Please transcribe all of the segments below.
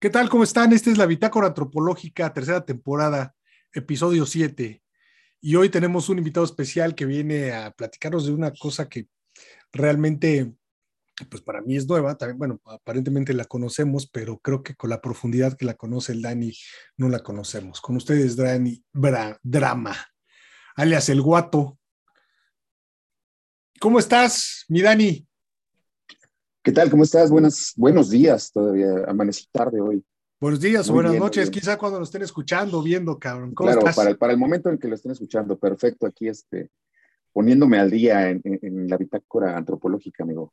¿Qué tal? ¿Cómo están? Esta es la Bitácora Antropológica, tercera temporada, episodio 7. Y hoy tenemos un invitado especial que viene a platicarnos de una cosa que realmente, pues para mí es nueva. Bueno, aparentemente la conocemos, pero creo que con la profundidad que la conoce el Dani, no la conocemos. Con ustedes, Dani Drama, alias El Guato. ¿Cómo estás, mi Dani? ¿Qué tal? ¿Cómo estás? Buenas, buenos días todavía. Amanecí tarde hoy. Buenos días o buenas noches, quizá cuando lo estén escuchando, viendo, cabrón. ¿Cómo claro, Para, el, para el momento en que lo estén escuchando, perfecto. Aquí este, poniéndome al día en, la bitácora antropológica, amigo.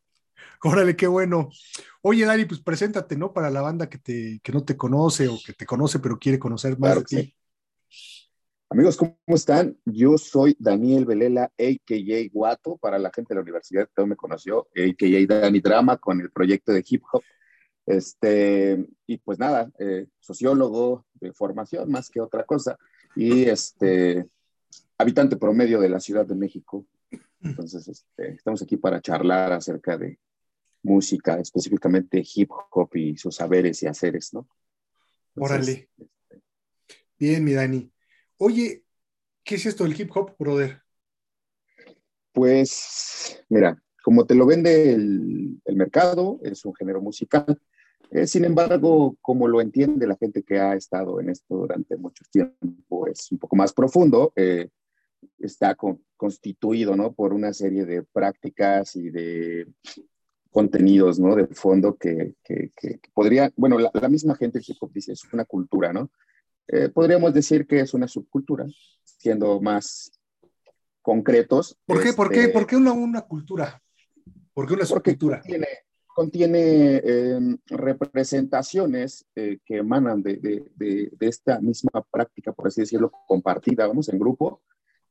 Órale, qué bueno. Oye, Dani, pues preséntate, ¿no? Para la banda que, te, que no te conoce o que te conoce pero quiere conocer más de ti. Amigos, ¿cómo están? Yo soy Daniel Velela, a.k.a. Guato, para la gente de la universidad que me conoció, a.k.a. Dani Drama, con el proyecto de hip hop. Este, y pues nada, eh, sociólogo de formación más que otra cosa, y este, habitante promedio de la Ciudad de México. Entonces, este, estamos aquí para charlar acerca de música, específicamente hip hop y sus saberes y haceres, ¿no? Órale. Este, Bien, mi Dani. Oye, ¿qué es esto del hip hop, brother? Pues, mira, como te lo vende el, mercado, es un género musical. Eh, sin embargo, como lo entiende la gente que ha estado en esto durante mucho tiempo, es un poco más profundo. Eh, está constituido ¿no? por una serie de prácticas y de contenidos ¿no? de fondo que, que, podría, bueno, la, la, misma gente hop dice, es una cultura, ¿no? Eh, podríamos decir que es una subcultura, siendo más concretos. ¿Por qué? ¿Por qué? Este, ¿Por qué una, una cultura? ¿Por qué una subcultura? Contiene, contiene em, representaciones eh, que emanan de, de, de, de, esta misma práctica, por así decirlo, compartida, vamos, en grupo,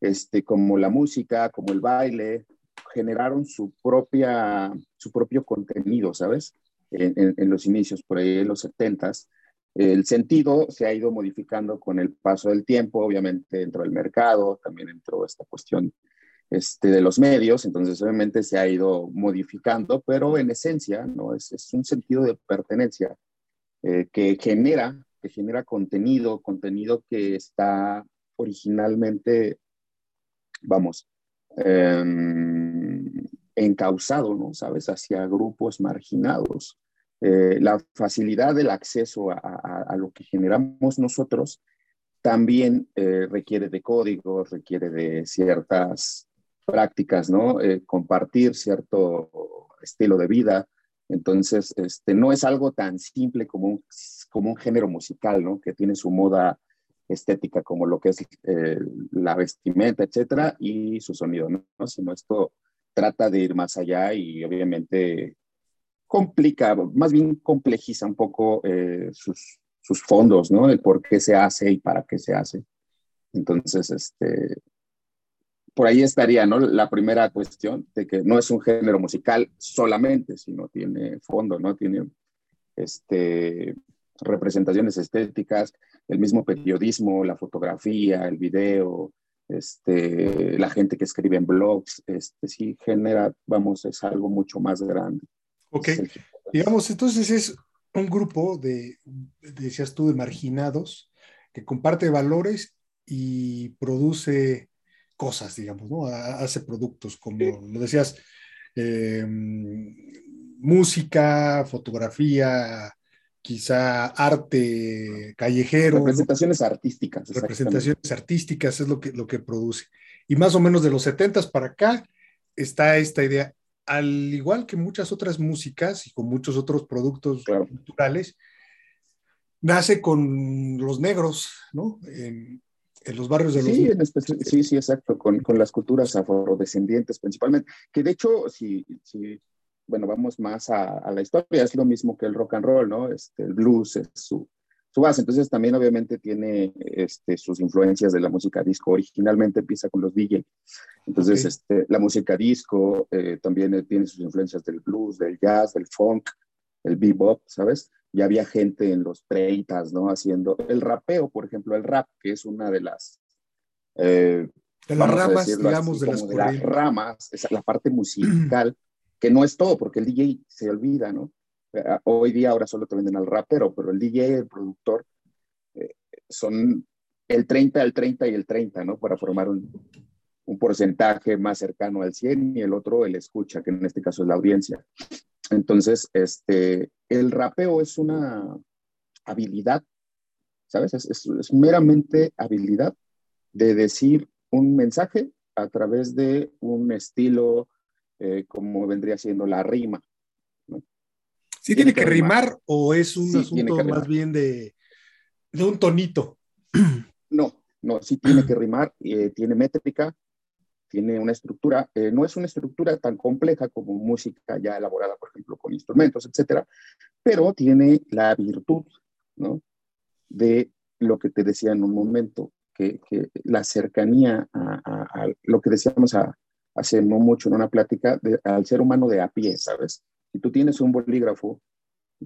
este, como la música, como el baile, generaron su, propia, su propio contenido, ¿sabes? En, en, en los inicios, por ahí en los setentas, el sentido se ha ido modificando con el paso del tiempo, obviamente dentro del mercado, también entró esta cuestión este, de los medios, entonces obviamente se ha ido modificando, pero en esencia ¿no? es, un sentido de pertenencia eh, que, genera, que genera contenido, contenido que está originalmente, vamos, eh, encausado, ¿no? ¿Sabes? Hacia grupos marginados. Eh, la facilidad del acceso a, lo que generamos nosotros también eh, requiere de códigos, requiere de ciertas prácticas, ¿no? Eh, compartir cierto estilo de vida. Entonces, este, no es algo tan simple como un, como un género musical, ¿no? Que tiene su moda estética como lo que es la vestimenta, etcétera, y su sonido, ¿no? Sino esto trata de ir más allá y obviamente complica, más bien complejiza un poco eh, sus, sus, fondos, ¿no? El por qué se hace y para qué se hace. Entonces, este, por ahí estaría, ¿no? La primera cuestión de que no es un género musical solamente, sino tiene fondo, ¿no? Tiene este, representaciones estéticas, el mismo periodismo, la fotografía, el video, este, la gente que escribe en blogs, este, sí genera, vamos, es algo mucho más grande. Ok, digamos, entonces es un grupo de, decías tú, de marginados que comparte valores y produce cosas, digamos, ¿no? Hace productos, como lo decías, em, música, fotografía, quizá arte callejero. Representaciones artísticas. Representaciones artísticas es lo que, lo que produce. Y más o menos de los 70 para acá está esta idea al igual que muchas otras músicas y con muchos otros productos culturales, nace con los negros, ¿no? En, los barrios de sí, los... sí, sí, exacto, con, con, las culturas afrodescendientes principalmente, que de hecho, si, si bueno, vamos más a, a, la historia, es lo mismo que el rock and roll, ¿no? Este, el blues es su, Entonces también obviamente tiene este, sus influencias de la música disco. Originalmente empieza con los DJ. Entonces este, la música disco eh, también tiene sus influencias del blues, del jazz, del funk, el bebop, ¿sabes? Y había gente en los 30, ¿no? Haciendo el rapeo, por ejemplo, el rap, que es una de las... Eh, de las ramas, digamos, de, las, de las ramas, es la parte musical, que no es todo, porque el DJ se olvida, ¿no? Hoy día ahora solo te venden al rapero, pero el DJ, el productor, eh, son el 30, el 30 y el 30, ¿no? Para formar un, un porcentaje más cercano al 100 y el otro el escucha, que en este caso es la audiencia. Entonces, este, el rapeo es una habilidad, ¿sabes? Es, meramente habilidad de decir un mensaje a través de un estilo eh, como vendría siendo la rima. ¿Sí tiene, que, rimar, o es un asunto más bien de, de, un tonito? No, no, sí tiene que rimar, eh, tiene métrica, tiene una estructura, eh, no es una estructura tan compleja como música ya elaborada, por ejemplo, con instrumentos, etcétera, pero tiene la virtud, ¿no? De lo que te decía en un momento, que, que la cercanía a, lo que decíamos hace no mucho en una plática, al ser humano de a pie, ¿sabes? Si tú tienes un bolígrafo,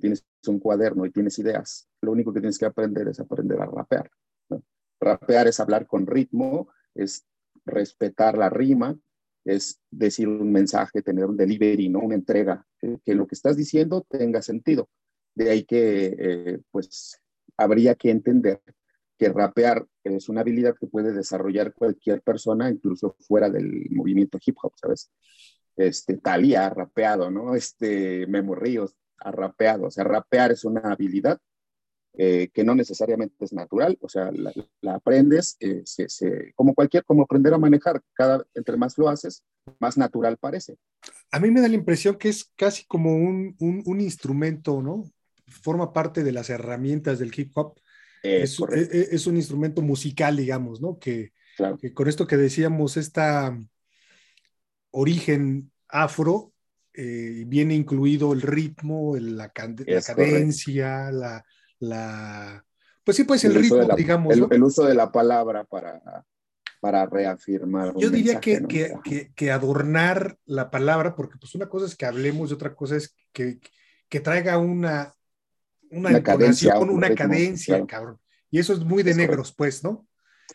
tienes un cuaderno y tienes ideas, lo único que tienes que aprender es aprender a rapear. ¿no? Rapear es hablar con ritmo, es respetar la rima, es decir un mensaje, tener un delivery, ¿no? Una entrega, que, lo que estás diciendo tenga sentido. De ahí que, eh, pues, habría que entender que rapear es una habilidad que puede desarrollar cualquier persona, incluso fuera del movimiento hip hop, ¿sabes? Este, Talía ha rapeado, ¿no? Este, Memo Ríos ha rapeado. O sea, rapear es una habilidad eh, que no necesariamente es natural, o sea, la, aprendes, eh, como cualquier, como aprender a manejar, cada, entre más lo haces, más natural parece. A mí me da la impresión que es casi como un, un, instrumento, ¿no? Forma parte de las herramientas del hip hop. es, es, un instrumento musical, digamos, ¿no? Que, que con esto que decíamos, esta origen afro, eh, viene incluido el ritmo, la, cadencia, la, la, pues sí, pues el, ritmo, digamos. El, uso de la palabra para, para reafirmar. Yo diría que, que, que, adornar la palabra, porque pues una cosa es que hablemos y otra cosa es que, que traiga una, una, cadencia, una cadencia, cabrón. Y eso es muy de negros, pues, ¿no?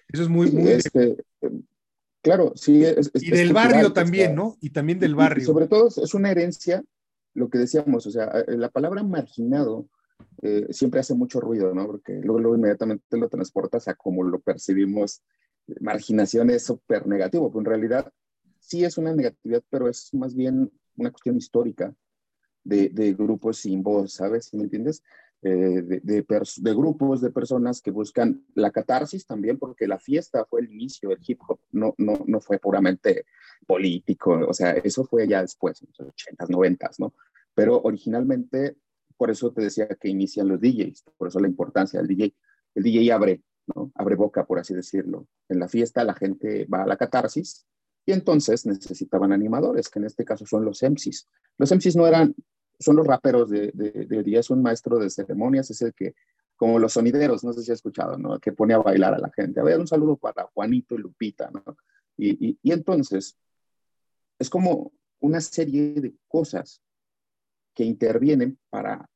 Eso es muy, muy... claro, sí. y del barrio también, ¿no? Y también del barrio. sobre todo es una herencia, lo que decíamos, o sea, la palabra marginado eh, siempre hace mucho ruido, ¿no? Porque luego, inmediatamente lo transportas a como lo percibimos. Marginación es súper negativo, pero en realidad sí es una negatividad, pero es más bien una cuestión histórica de, de grupos sin voz, ¿sabes? ¿Me entiendes? Eh, de, grupos de personas que buscan la catarsis también, porque la fiesta fue el inicio del hip hop, no, no, no fue puramente político, o sea, eso fue ya después, en los 80s, 90s, ¿no? Pero originalmente por eso te decía que inician los DJs, por eso la importancia del DJ. El DJ abre, ¿no? Abre boca, por así decirlo. En la fiesta la gente va a la catarsis y entonces necesitaban animadores, que en este caso son los MCs. Los MCs no eran, son los raperos de, de, día, es un maestro de ceremonias, es el que, como los sonideros, no sé si has escuchado, ¿no? Que pone a bailar a la gente. A ver, un saludo para Juanito y Lupita, ¿no? Y, y, y entonces, es como una serie de cosas que intervienen para,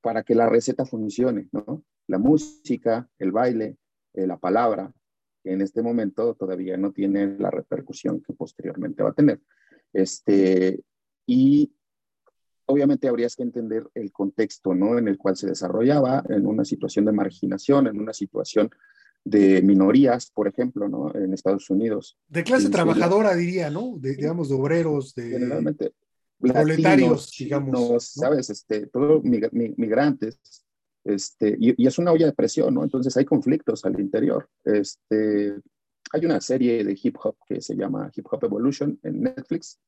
para que la receta funcione, ¿no? La música, el baile, eh, la palabra, que en este momento todavía no tiene la repercusión que posteriormente va a tener. Este, y obviamente habrías que entender el contexto, ¿no? En el cual se desarrollaba, en una situación de marginación, en una situación de minorías, por ejemplo, ¿no? En Estados Unidos. De clase trabajadora, diría, ¿no? De, digamos, de obreros, de... Generalmente, proletarios, digamos, ¿sabes? Este, todos migrantes, este, y, es una olla de presión, ¿no? Entonces hay conflictos al interior. Este, hay una serie de hip hop que se llama Hip Hop Evolution en Netflix,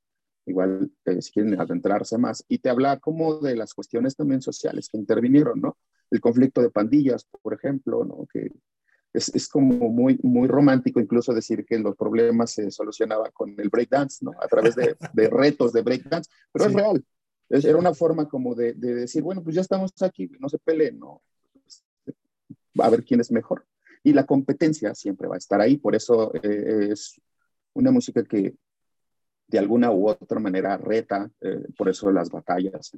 igual eh, si quieren adentrarse más, y te habla como de las cuestiones también sociales que intervinieron, ¿no? El conflicto de pandillas, por ejemplo, ¿no? Que es, es, como muy, muy romántico incluso decir que los problemas se solucionaban con el breakdance, ¿no? A través de, de retos de breakdance, pero es real. Es, era una forma como de, de, decir, bueno, pues ya estamos aquí, no se peleen, ¿no? A ver quién es mejor. Y la competencia siempre va a estar ahí, por eso eh, es una música que de alguna u otra manera reta, eh, por eso las batallas,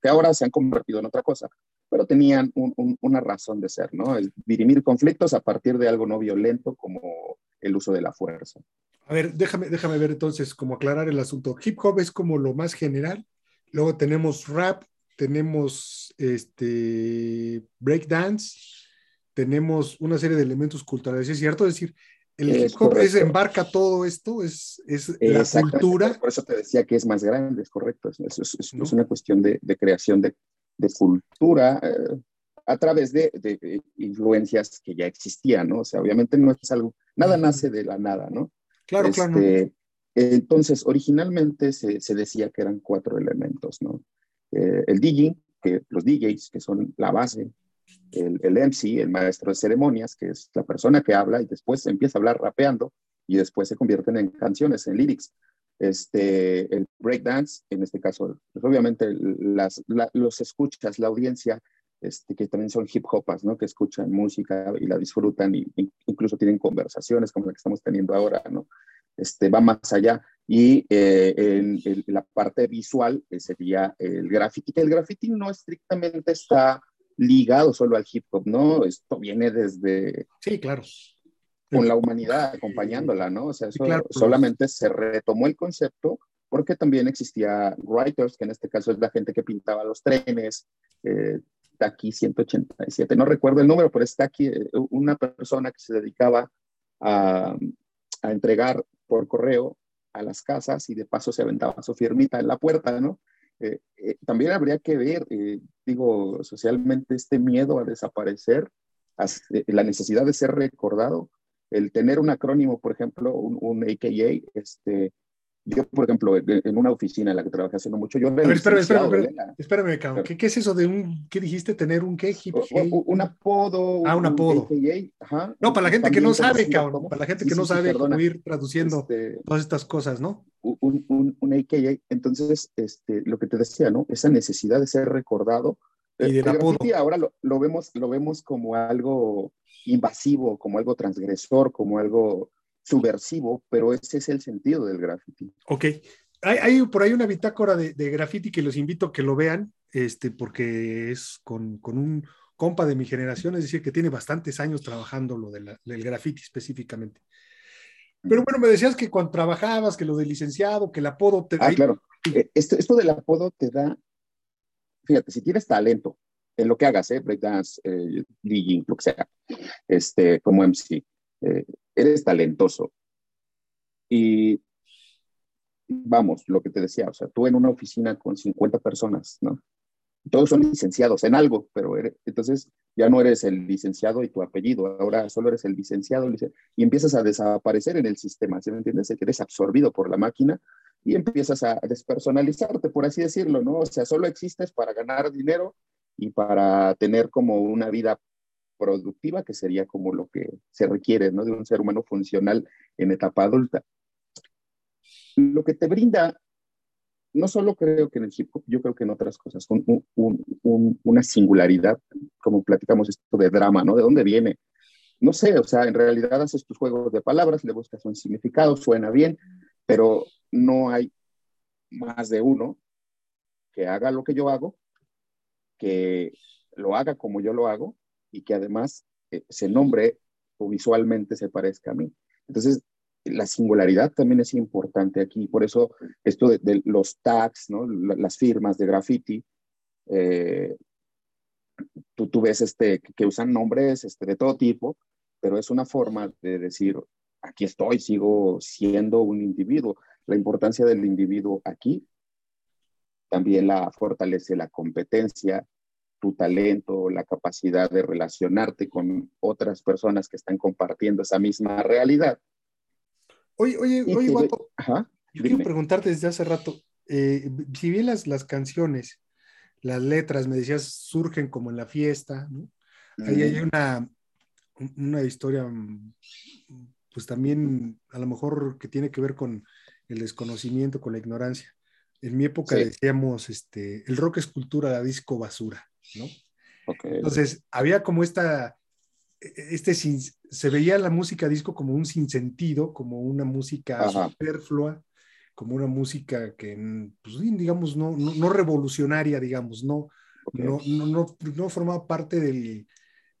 que ahora se han convertido en otra cosa, pero tenían una razón de ser, ¿no? El dirimir conflictos a partir de algo no violento como el uso de la fuerza. A ver, déjame, déjame ver entonces, como aclarar el asunto. Hip hop es como lo más general, luego tenemos rap tenemos este breakdance, tenemos una serie de elementos culturales, ¿es cierto? Decir, el hip hop es, embarca todo esto, es, es la cultura. Por eso te decía que es más grande, es correcto. Es, es, es una cuestión de, de creación de, de cultura eh, a través de, de, influencias que ya existían, ¿no? O sea, obviamente no es algo, nada nace de la nada, ¿no? Claro, claro. Este, entonces, originalmente se, se, decía que eran cuatro elementos, ¿no? Eh, el DJ, que los DJs, que son la base, el, MC, el maestro de ceremonias, que es la persona que habla y después empieza a hablar rapeando y después se convierten en canciones, en lyrics. Este, el breakdance, en este caso, pues obviamente las, los escuchas, la audiencia, este, que también son hip hopas, ¿no? Que escuchan música y la disfrutan y, incluso tienen conversaciones como la que estamos teniendo ahora, ¿no? Este, va más allá. Y eh, en, en, la parte visual eh, sería el graffiti, el graffiti no estrictamente está ligado solo al hip hop, ¿no? Esto viene desde... Sí, claro. Con la humanidad acompañándola, ¿no? O sea, eso claro, solamente se retomó el concepto porque también existía writers, que en este caso es la gente que pintaba los trenes, eh, aquí 187, no recuerdo el número, pero está aquí eh, una persona que se dedicaba a, a entregar por correo a las casas y de paso se aventaba su firmita en la puerta, ¿no? Eh, eh, también habría que ver, eh, digo, socialmente este miedo a desaparecer, la necesidad de ser recordado, el tener un acrónimo, por ejemplo, un, un AKA, este, yo, por ejemplo, en una oficina en la que trabajé hace no mucho, yo... Ver, espérame, espérame, espérame, cabrón. ¿Qué, ¿Qué, es eso de un... ¿Qué dijiste? ¿Tener un qué? un apodo. Ah, un apodo. ajá. No, para la gente que no sabe, cabrón. Para la gente que sí, no sí, sabe cómo ir traduciendo este, todas estas cosas, ¿no? Un, un, un AKA. Entonces, este, lo que te decía, ¿no? Esa necesidad de ser recordado. Y del apodo. ahora lo, lo, vemos, lo vemos como algo invasivo, como algo transgresor, como algo subversivo, pero ese es el sentido del graffiti. Ok. Hay, hay por ahí una bitácora de, de, graffiti que los invito a que lo vean, este, porque es con, con, un compa de mi generación, es decir, que tiene bastantes años trabajando lo de la, del graffiti específicamente. Pero bueno, me decías que cuando trabajabas, que lo del licenciado, que el apodo te... Ah, claro. Eh, esto, esto del apodo te da, fíjate, si tienes talento en lo que hagas, ¿eh? breakdance, eh, DJing, lo que sea, este, como MC, eh, eres talentoso. Y vamos, lo que te decía, o sea, tú en una oficina con 50 personas, ¿no? Todos son licenciados en algo, pero entonces ya no eres el licenciado y tu apellido, ahora solo eres el licenciado y empiezas a desaparecer en el sistema, ¿sí me entiendes? Que eres absorbido por la máquina y empiezas a despersonalizarte, por así decirlo, ¿no? O sea, solo existes para ganar dinero y para tener como una vida productiva, que sería como lo que se requiere ¿no? de un ser humano funcional en etapa adulta. Lo que te brinda, no solo creo que en el hip yo creo que en otras cosas, un, un, una singularidad, como platicamos esto de drama, ¿no? ¿De dónde viene? No sé, o sea, en realidad haces tus juegos de palabras, le buscas un significado, suena bien, pero no hay más de uno que haga lo que yo hago, que lo haga como yo lo hago y que además eh, se nombre o visualmente se parezca a mí. Entonces, la singularidad también es importante aquí, por eso esto de, los tags, ¿no? las firmas de graffiti, eh, tú, tú, ves este, que usan nombres este, de todo tipo, pero es una forma de decir, aquí estoy, sigo siendo un individuo. La importancia del individuo aquí también la fortalece la competencia, tu talento, la capacidad de relacionarte con otras personas que están compartiendo esa misma realidad. Oye, oye, y oye, Guapo, Ajá, yo quiero preguntarte desde hace rato, eh, si bien las, las canciones, las letras, me decías, surgen como en la fiesta, ¿no? Ahí hay una, una historia, pues también a lo mejor que tiene que ver con el desconocimiento, con la ignorancia. En mi época sí. decíamos, este, el rock es cultura, la disco basura. ¿No? Okay. Entonces, había como esta, este, se veía la música disco como un sinsentido, como una música Ajá. superflua, como una música que, pues, digamos, no, no, no revolucionaria, digamos, no, okay. no, no, no, formaba parte del,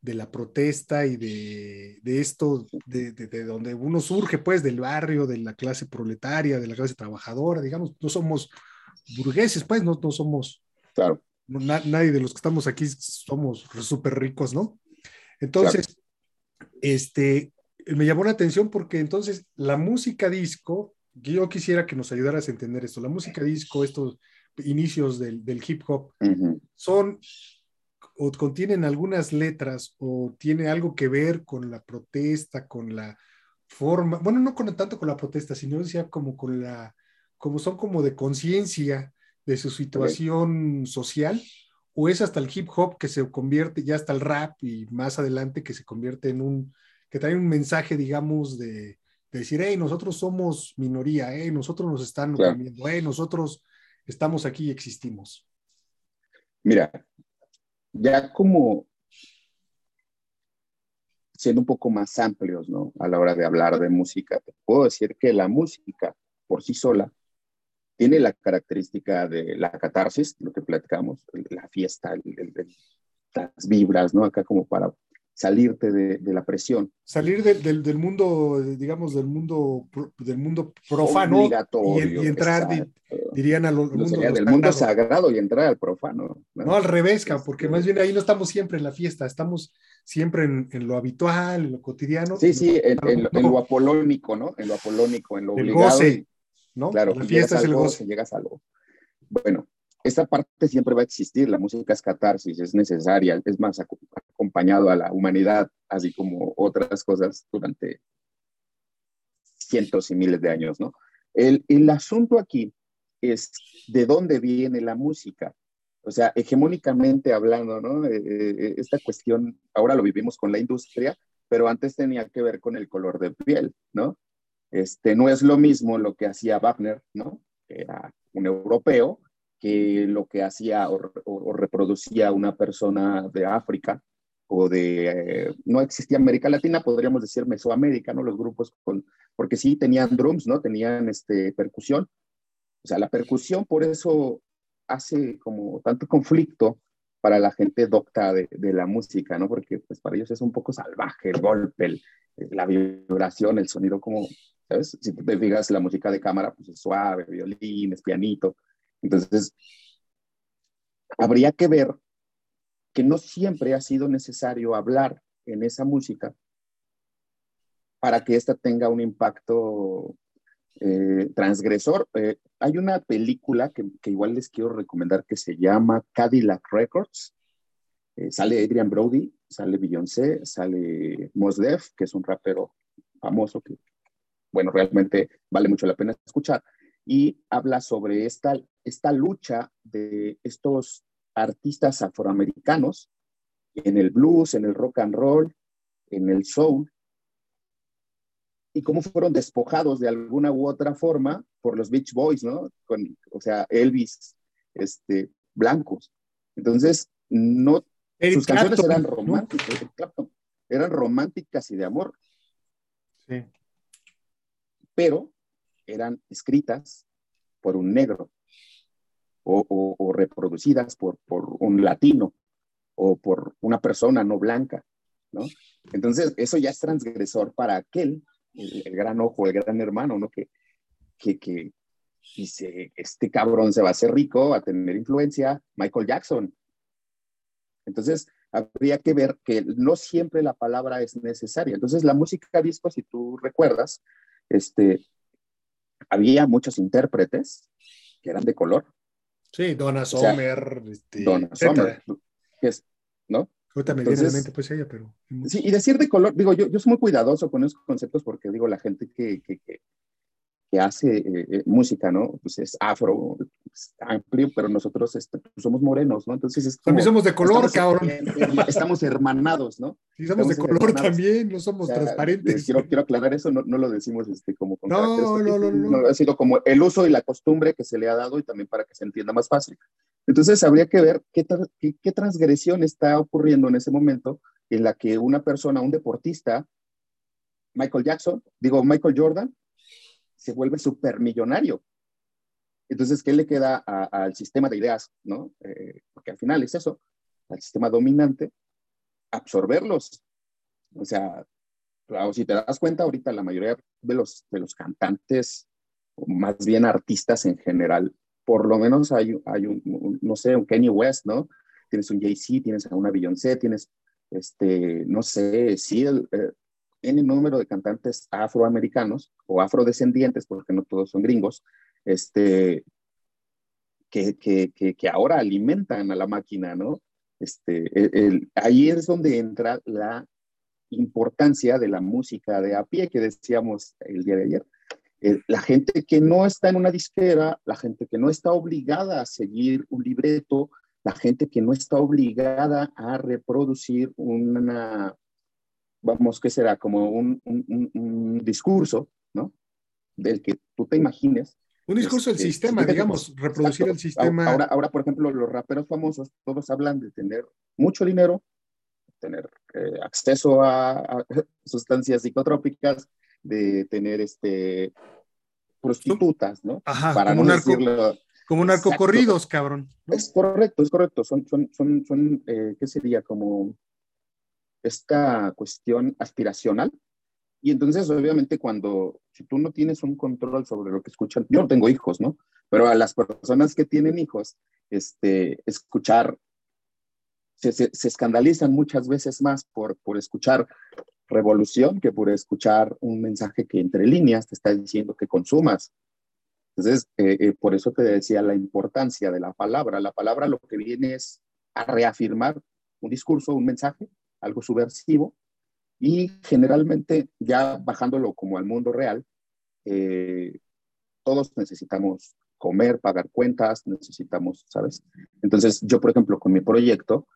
de la protesta y de, de esto, de, de, de, donde uno surge, pues, del barrio, de la clase proletaria, de la clase trabajadora, digamos, no somos burgueses, pues, no, no somos claro nadie de los que estamos aquí somos súper ricos, ¿no? Entonces, este, me llamó la atención porque entonces la música disco, yo quisiera que nos ayudaras a entender esto, la música disco, estos inicios del, hip hop, son o contienen algunas letras o tiene algo que ver con la protesta, con la forma, bueno, no con tanto con la protesta, sino decía como con la, como son como de conciencia de su situación social, o es hasta el hip hop que se convierte ya hasta el rap y más adelante que se convierte en un, que trae un mensaje, digamos, de, decir, hey, nosotros somos minoría, hey, nosotros nos están cambiando, hey, nosotros estamos aquí y existimos. Mira, ya como siendo un poco más amplios, ¿no? A la hora de hablar de música, te puedo decir que la música por sí sola tiene la característica de la catarsis, lo que platicamos, la fiesta, las vibras, ¿no? Acá como para salirte de, la presión. Salir del, mundo, digamos, del mundo, del mundo profano y, entrar, dirían, al mundo del mundo sagrado y entrar al profano. No, al revés, porque más bien ahí no estamos siempre en la fiesta, estamos siempre en, lo habitual, en lo cotidiano. Sí, sí, en, lo apolónico, ¿no? En lo apolónico, en lo obligado. ¿No? Claro, la fiesta es el goce. Llegas a lo... Bueno, esta parte siempre va a existir, la música es catarsis, es necesaria, es más acompañado a la humanidad, así como otras cosas durante cientos y miles de años, ¿no? El, el asunto aquí es de dónde viene la música. O sea, hegemónicamente hablando, ¿no? Eh, eh, esta cuestión, ahora lo vivimos con la industria, pero antes tenía que ver con el color de piel, ¿no? Este, no es lo mismo lo que hacía Wagner, ¿no? Que era un europeo, que lo que hacía o, reproducía una persona de África o de, eh, no existía América Latina, podríamos decir Mesoamérica, ¿no? Los grupos con, porque sí tenían drums, ¿no? Tenían este, percusión. O sea, la percusión por eso hace como tanto conflicto para la gente docta de, de, la música, ¿no? Porque pues para ellos es un poco salvaje el golpe, la vibración, el sonido como, ¿sabes? Si te fijas, la música de cámara pues es suave, violín, es pianito, entonces, habría que ver que no siempre ha sido necesario hablar en esa música para que ésta tenga un impacto eh, transgresor. Eh, hay una película que, igual les quiero recomendar que se llama Cadillac Records. Eh, sale Adrian Brody, sale Beyoncé, sale Mos Def, que es un rapero famoso que, bueno, realmente vale mucho la pena escuchar y habla sobre esta, esta lucha de estos artistas afroamericanos en el blues, en el rock and roll, en el soul, y cómo fueron despojados de alguna u otra forma por los Beach Boys, ¿no? Con, o sea, Elvis, este, blancos. Entonces, no, sus canciones eran románticas, eran románticas y de amor. Sí. Pero eran escritas por un negro o, reproducidas por, un latino o por una persona no blanca, ¿no? Entonces, eso ya es transgresor para aquel, el, gran ojo, el gran hermano, ¿no? Que, que, que dice, este cabrón se va a hacer rico, va a tener influencia, Michael Jackson. Entonces, habría que ver que no siempre la palabra es necesaria. Entonces, la música disco, si tú recuerdas, este, había muchos intérpretes que eran de color. Sí, Donna Sommer. este, Donna Sommer, es, ¿no? Entonces, pues ella, pero... Sí, y decir de color, digo, yo, yo soy muy cuidadoso con esos conceptos porque digo, la gente que, que, que, que hace eh, eh, música, ¿no? Pues es afro, amplio, pero nosotros este, pues somos morenos, ¿no? Entonces es También somos de color, cabrón. estamos hermanados, ¿no? Sí, somos de color también, no somos transparentes. Quiero, quiero aclarar eso, no, no lo decimos este, como con no, no, no, no, Ha sido como el uso y la costumbre que se le ha dado y también para que se entienda más fácil. Entonces habría que ver qué, qué, qué transgresión está ocurriendo en ese momento en la que una persona, un deportista, Michael Jackson, digo Michael Jordan, se vuelve supermillonario. Entonces, ¿qué le queda al sistema de ideas? ¿no? Eh, porque al final es eso, al sistema dominante, absorberlos. O sea, si te das cuenta, ahorita la mayoría de los, de los cantantes, o más bien artistas en general, por lo menos hay, hay un, no sé, un Kanye West, ¿no? Tienes un Jay-Z, tienes a una Beyoncé, tienes, este, no sé, sí, el, eh, el número de cantantes afroamericanos o afrodescendientes, porque no todos son gringos, este, que, que, que, ahora alimentan a la máquina, ¿no? Este, el, ahí es donde entra la importancia de la música de a pie que decíamos el día de ayer. Eh, la gente que no está en una disquera, la gente que no está obligada a seguir un libreto, la gente que no está obligada a reproducir una, vamos, ¿qué será? Como un, un, discurso, ¿no? Del que tú te imagines. Un discurso del sistema, digamos, reproducir el sistema. Ahora, ahora, por ejemplo, los raperos famosos, todos hablan de tener mucho dinero, tener eh, acceso a, sustancias psicotrópicas, de tener este prostitutas, ¿no? Ajá, Para como, no un decirlo, como narcocorridos, cabrón. Es correcto, es correcto. Son, son, son, son eh, ¿qué sería? Como esta cuestión aspiracional. Y entonces, obviamente, cuando, si tú no tienes un control sobre lo que escuchan, yo no tengo hijos, ¿no? Pero a las personas que tienen hijos, este, escuchar, se, se, escandalizan muchas veces más por, por escuchar revolución que por escuchar un mensaje que entre líneas te está diciendo que consumas. Entonces, eh, eh, por eso te decía la importancia de la palabra. La palabra lo que viene es a reafirmar un discurso, un mensaje, algo subversivo, y generalmente ya bajándolo como al mundo real, eh, todos necesitamos comer, pagar cuentas, necesitamos, ¿sabes? Entonces, yo, por ejemplo, con mi proyecto,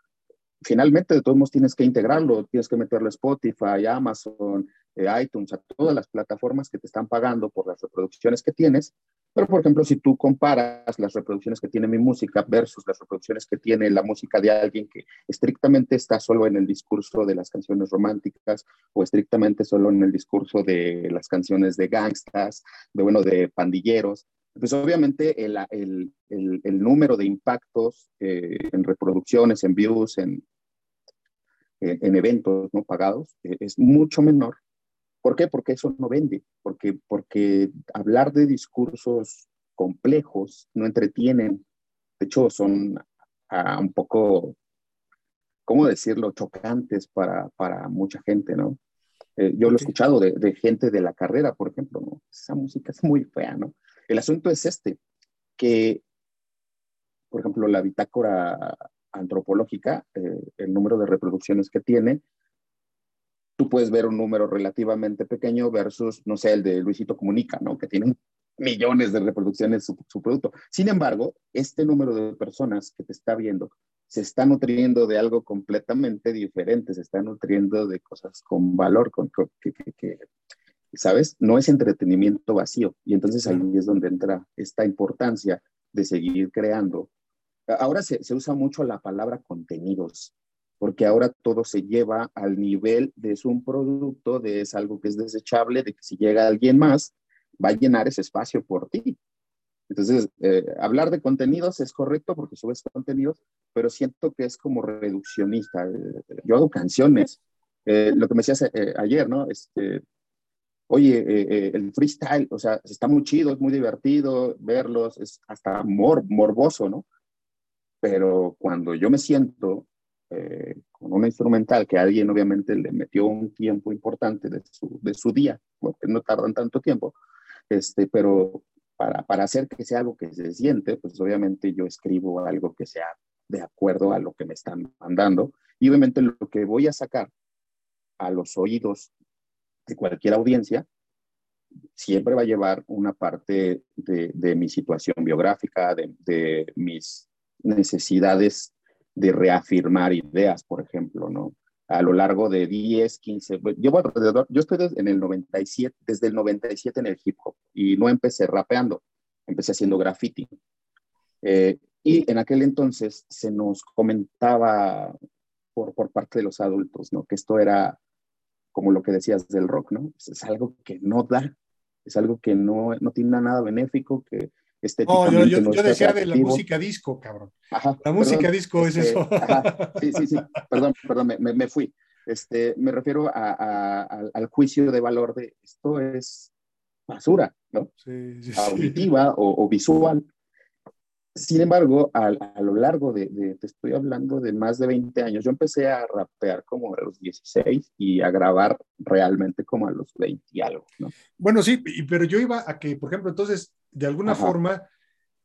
finalmente de todos modos tienes que integrarlo, tienes que meterlo a Spotify, Amazon, eh, iTunes, a todas las plataformas que te están pagando por las reproducciones que tienes. Pero, por ejemplo, si tú comparas las reproducciones que tiene mi música versus las reproducciones que tiene la música de alguien que estrictamente está solo en el discurso de las canciones románticas o estrictamente solo en el discurso de las canciones de gangstas, de, bueno, de pandilleros, pues obviamente el, el, el, número de impactos eh, en reproducciones, en views, en, en, eventos no pagados eh, es mucho menor. ¿Por qué? Porque eso no vende, porque, porque hablar de discursos complejos no entretienen, de hecho son uh, un poco, ¿cómo decirlo?, chocantes para, para mucha gente, ¿no? Eh, yo lo he escuchado de, de, gente de la carrera, por ejemplo, ¿no? Esa música es muy fea, ¿no? El asunto es este, que, por ejemplo, la bitácora antropológica, eh, el número de reproducciones que tiene, tú puedes ver un número relativamente pequeño versus, no sé, el de Luisito Comunica, ¿no? Que tiene millones de reproducciones su, su producto. Sin embargo, este número de personas que te está viendo se está nutriendo de algo completamente diferente, se está nutriendo de cosas con valor, con, que, que, ¿sabes? No es entretenimiento vacío. Y entonces ahí es donde entra esta importancia de seguir creando. Ahora se, se usa mucho la palabra contenidos, porque ahora todo se lleva al nivel de es un producto, de es algo que es desechable, de que si llega alguien más, va a llenar ese espacio por ti. Entonces, eh, hablar de contenidos es correcto porque subes contenidos, pero siento que es como reduccionista. Eh, yo hago canciones. Eh, lo que me decías ayer, ¿no? Este, oye, eh, eh, el freestyle, o sea, está muy chido, es muy divertido verlos, es hasta mor morboso, ¿no? Pero cuando yo me siento eh, con una instrumental que alguien obviamente le metió un tiempo importante de su, de su día, porque no tardan tanto tiempo, este, pero para, para hacer que sea algo que se siente, pues obviamente yo escribo algo que sea de acuerdo a lo que me están mandando y obviamente lo que voy a sacar a los oídos de cualquier audiencia, siempre va a llevar una parte de, mi situación biográfica, de, mis necesidades de reafirmar ideas, por ejemplo, ¿no? A lo largo de 10, 15, yo, alrededor, yo estoy desde, en el 97, desde el 97 en el hip hop y no empecé rapeando, empecé haciendo graffiti. Eh, y en aquel entonces se nos comentaba por, por parte de los adultos, ¿no? Que esto era como lo que decías del rock, ¿no? Es, algo que no da, es algo que no, no tiene nada benéfico, que estéticamente yo, yo, yo decía de la música disco, cabrón. la música disco es este, eso. sí, sí, sí, perdón, perdón, me, me, fui. Este, me refiero a, a, al juicio de valor de esto es basura, ¿no? Sí, sí, Auditiva o, o, visual. Sin embargo, a, lo largo de, te estoy hablando de más de 20 años, yo empecé a rapear como a los 16 y a grabar realmente como a los 20 y algo, ¿no? Bueno, sí, pero yo iba a que, por ejemplo, entonces, de alguna forma,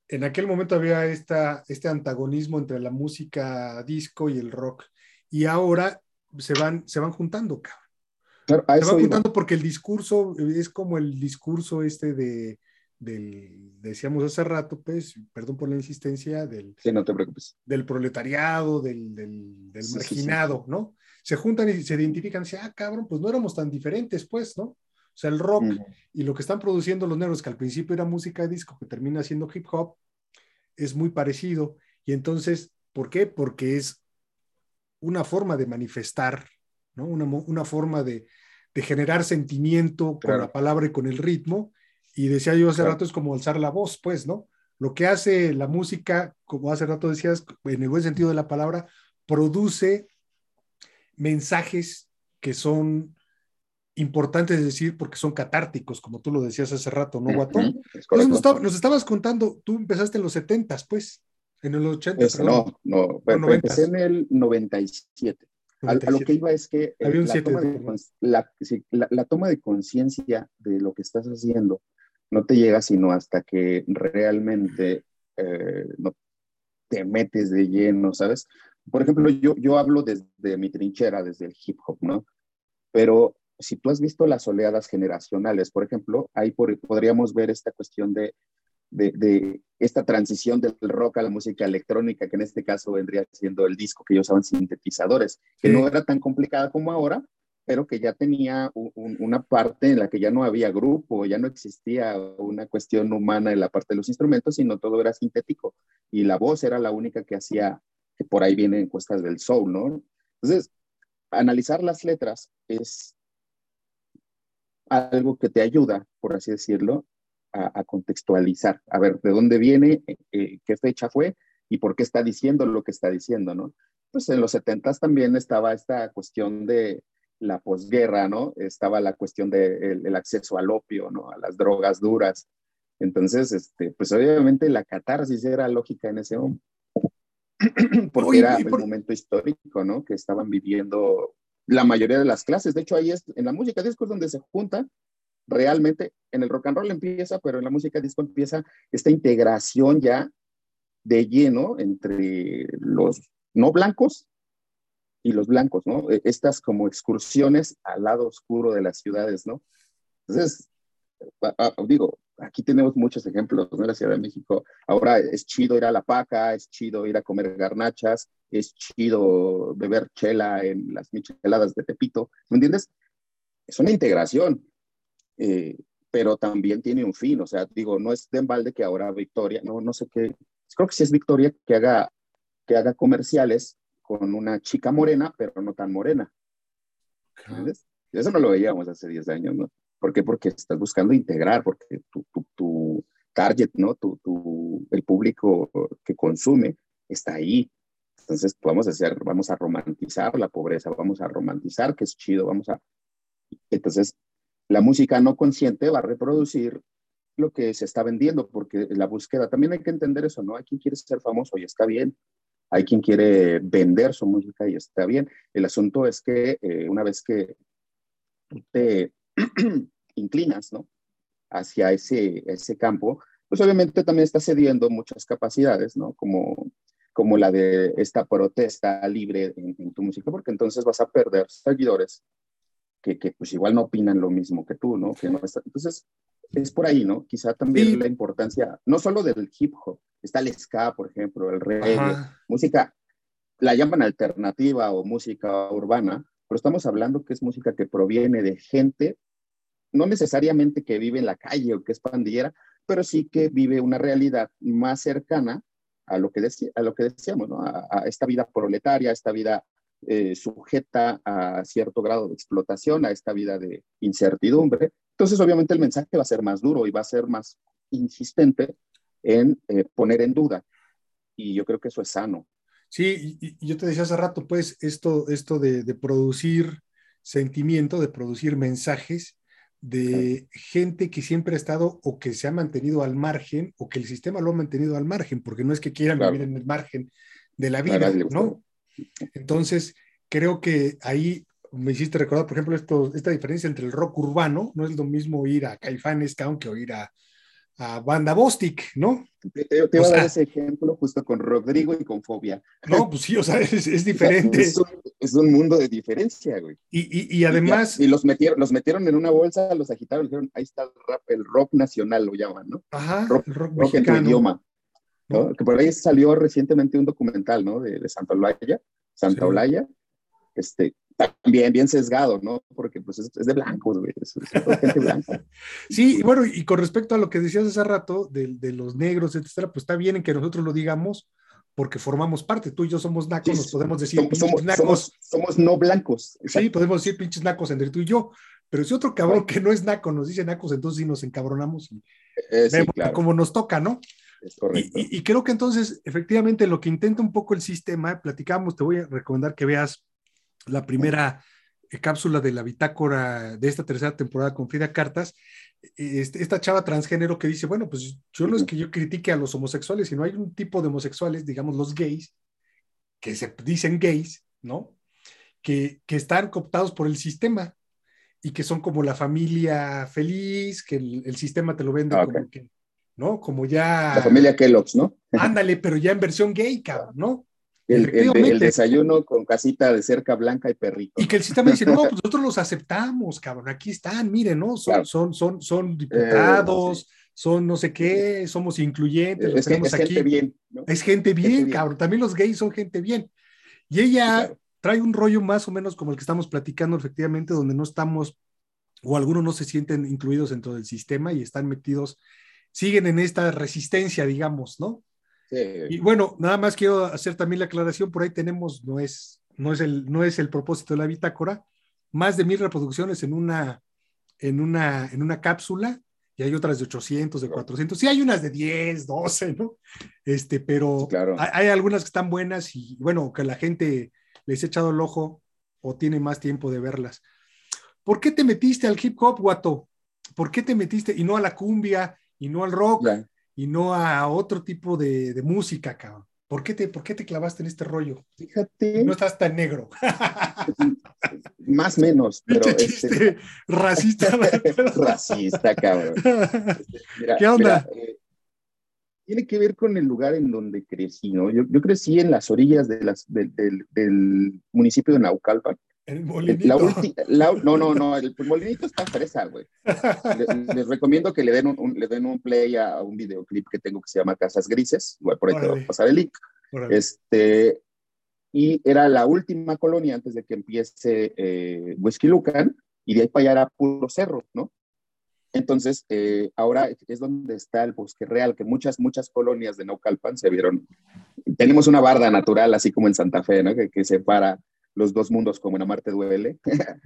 en aquel momento había esta, este antagonismo entre la música disco y el rock, y ahora se van, se van juntando, cabrón. se van juntando porque el discurso es como el discurso este de del, decíamos hace rato, pues, perdón por la insistencia, del, no te preocupes. del proletariado, del, del, marginado, ¿no? Se juntan y se identifican y dicen, ah, cabrón, pues no éramos tan diferentes, pues, ¿no? O sea, el rock y lo que están produciendo los negros, que al principio era música de disco, que termina siendo hip hop, es muy parecido. Y entonces, ¿por qué? Porque es una forma de manifestar, ¿no? Una, una forma de, de, generar sentimiento con la palabra y con el ritmo, y decía yo hace rato, es como alzar la voz, pues, ¿no? Lo que hace la música, como hace rato decías, en el buen sentido de la palabra, produce mensajes que son importantes de decir porque son catárticos, como tú lo decías hace rato, ¿no, Guatón? nos, estabas contando, tú empezaste en los 70, pues, en el 80. no, no, pero empecé en el 97. A, lo que iba es que la, toma de conciencia de lo que estás haciendo no te llega sino hasta que realmente eh, no te metes de lleno, ¿sabes? Por ejemplo, yo, yo hablo desde mi trinchera, desde el hip hop, ¿no? Pero si tú has visto las oleadas generacionales, por ejemplo, ahí podríamos ver esta cuestión de, de, de, esta transición del rock a la música electrónica, que en este caso vendría siendo el disco que ellos usaban sintetizadores, que no era tan complicada como ahora, pero que ya tenía una parte en la que ya no había grupo, ya no existía una cuestión humana en la parte de los instrumentos, sino todo era sintético. Y la voz era la única que hacía, que por ahí vienen encuestas del soul, ¿no? Entonces, analizar las letras es algo que te ayuda, por así decirlo, a, contextualizar, a ver de dónde viene, eh, eh, qué fecha fue y por qué está diciendo lo que está diciendo, ¿no? Pues en los 70 también estaba esta cuestión de, la posguerra, ¿no? Estaba la cuestión del de acceso al opio, ¿no? A las drogas duras. Entonces, este, pues obviamente la catarsis era lógica en ese momento. Porque era el momento histórico, ¿no? Que estaban viviendo la mayoría de las clases. De hecho, ahí es, en la música disco es donde se junta realmente, en el rock and roll empieza, pero en la música disco empieza esta integración ya de lleno entre los no blancos y los blancos, ¿no? E, estas como excursiones al lado oscuro de las ciudades, ¿no? Entonces, digo, aquí tenemos muchos ejemplos, ¿no? En la Ciudad de México, ahora es chido ir a La Paca, es chido ir a comer garnachas, es chido beber chela en las micheladas de Tepito, ¿me entiendes? Es una integración, eh, pero también tiene un fin, o sea, digo, no es de embalde que ahora Victoria, no, no sé qué, creo que sí es Victoria que haga, que haga comerciales con una chica morena, pero no tan morena. ¿Entiendes? Eso no lo veíamos hace 10 años, ¿no? ¿Por qué? Porque estás buscando integrar, porque tu, tu, tu target, ¿no? Tu, tu, el público que consume está ahí. Entonces, a hacer, vamos a romantizar la pobreza, vamos a romantizar que es chido, vamos a... Entonces, la música no consciente va a reproducir lo que se está vendiendo, porque la búsqueda, también hay que entender eso, ¿no? Hay quien quiere ser famoso y está bien, hay quien quiere vender su música y está bien. El asunto es que eh, una vez que te inclinas ¿no? hacia ese, ese campo, pues obviamente también está cediendo muchas capacidades, ¿no? Como, como la de esta protesta libre en, tu música, porque entonces vas a perder seguidores que, que, pues igual no opinan lo mismo que tú, ¿no? Que no entonces, es por ahí, ¿no? Quizá también la importancia, no solo del hip hop, está el ska, por ejemplo, el reggae, música, la llaman alternativa o música urbana, pero estamos hablando que es música que proviene de gente, no necesariamente que vive en la calle o que es pandillera, pero sí que vive una realidad más cercana a lo que, decía, a lo que decíamos, ¿no? a, esta vida proletaria, a esta vida eh, sujeta a cierto grado de explotación, a esta vida de incertidumbre. Entonces, obviamente, el mensaje va a ser más duro y va a ser más insistente en eh, poner en duda. Y yo creo que eso es sano. Sí, y, yo te decía hace rato, pues, esto, esto de, producir sentimiento, de producir mensajes, de gente que siempre ha estado o que se ha mantenido al margen o que el sistema lo ha mantenido al margen, porque no es que quieran vivir en el margen de la vida, ¿no? Entonces, creo que ahí me hiciste recordar, por ejemplo, esto, esta diferencia entre el rock urbano, no es lo mismo ir a Caifanes que ir a, a Banda Bostic, ¿no? Te, te, voy a dar ese ejemplo justo con Rodrigo y con Fobia. No, pues sí, o sea, es, diferente. Es un, mundo de diferencia, güey. Y, y, además... Y, los, metieron, los metieron en una bolsa, los agitaron, dijeron, ahí está el rap, el rock nacional lo llaman, ¿no? Ajá, rock, rock, en tu idioma. ¿no? Que por ahí salió recientemente un documental, ¿no? De, de Santa Olaya, Santa Olaya, este, también bien sesgado, ¿no? Porque pues es, de blancos, güey, es, gente blanca. Sí, y bueno, y con respecto a lo que decías hace rato de, de, los negros, etcétera, pues está bien en que nosotros lo digamos porque formamos parte. Tú y yo somos nacos, nos podemos decir somos, somos, nacos. Somos, no blancos. Sí, podemos decir pinches nacos entre tú y yo. Pero si otro cabrón que no es naco nos dice nacos, entonces sí nos encabronamos y eh, vemos como nos toca, ¿no? Es correcto. Y, y, creo que entonces, efectivamente, lo que intenta un poco el sistema, platicamos, te voy a recomendar que veas la primera cápsula de la bitácora de esta tercera temporada con Frida Cartas, este, esta chava transgénero que dice, bueno, pues yo no es que yo critique a los homosexuales, sino hay un tipo de homosexuales, digamos los gays, que se dicen gays, ¿no? Que, que están cooptados por el sistema y que son como la familia feliz, que el, sistema te lo vende ah, como que, ¿no? Como ya... La familia Kellogg's, ¿no? Ándale, pero ya en versión gay, cabrón, ¿no? El, desayuno con casita de cerca blanca y perrito. Y que el sistema dice, no, pues nosotros los aceptamos, cabrón, aquí están, miren, ¿no? Son, son, son, son diputados, son no sé qué, somos incluyentes, es, tenemos es Gente bien, Es gente bien, cabrón, también los gays son gente bien. Y ella trae un rollo más o menos como el que estamos platicando, efectivamente, donde no estamos, o algunos no se sienten incluidos dentro del sistema y están metidos, siguen en esta resistencia, digamos, ¿no? Y bueno, nada más quiero hacer también la aclaración, por ahí tenemos, no es, no es, el, no es el propósito de la bitácora, más de mil reproducciones en una, en una, en una cápsula, y hay otras de 800, de 400, sí hay unas de 10, 12, ¿no? Este, pero hay, algunas que están buenas y bueno, que la gente les ha echado el ojo o tiene más tiempo de verlas. ¿Por qué te metiste al hip hop, Guato? ¿Por qué te metiste y no a la cumbia y no al rock? Y no a otro tipo de, de música, cabrón. ¿Por qué, te, ¿Por qué te clavaste en este rollo? Fíjate. No estás tan negro. Más menos, pero. Este... Racista. Racista, cabrón. ¿Qué onda? Eh, tiene que ver con el lugar en donde crecí, ¿no? Yo, yo crecí en las orillas de las, del municipio de Naucalpan. El molinito. no, no, no, el, molinito está fresa, güey. Les, recomiendo que le den un, le den un play a un videoclip que tengo que se llama Casas Grises. Igual por ahí te voy a pasar el link. Este, y era la última colonia antes de que empiece eh, Whisky Lucan, y de ahí para allá era puro cerro, ¿no? Entonces, eh, ahora es donde está el bosque real, que muchas, muchas colonias de Naucalpan se vieron. Tenemos una barda natural, así como en Santa Fe, ¿no? Que, que separa los dos mundos como en Amarte duele.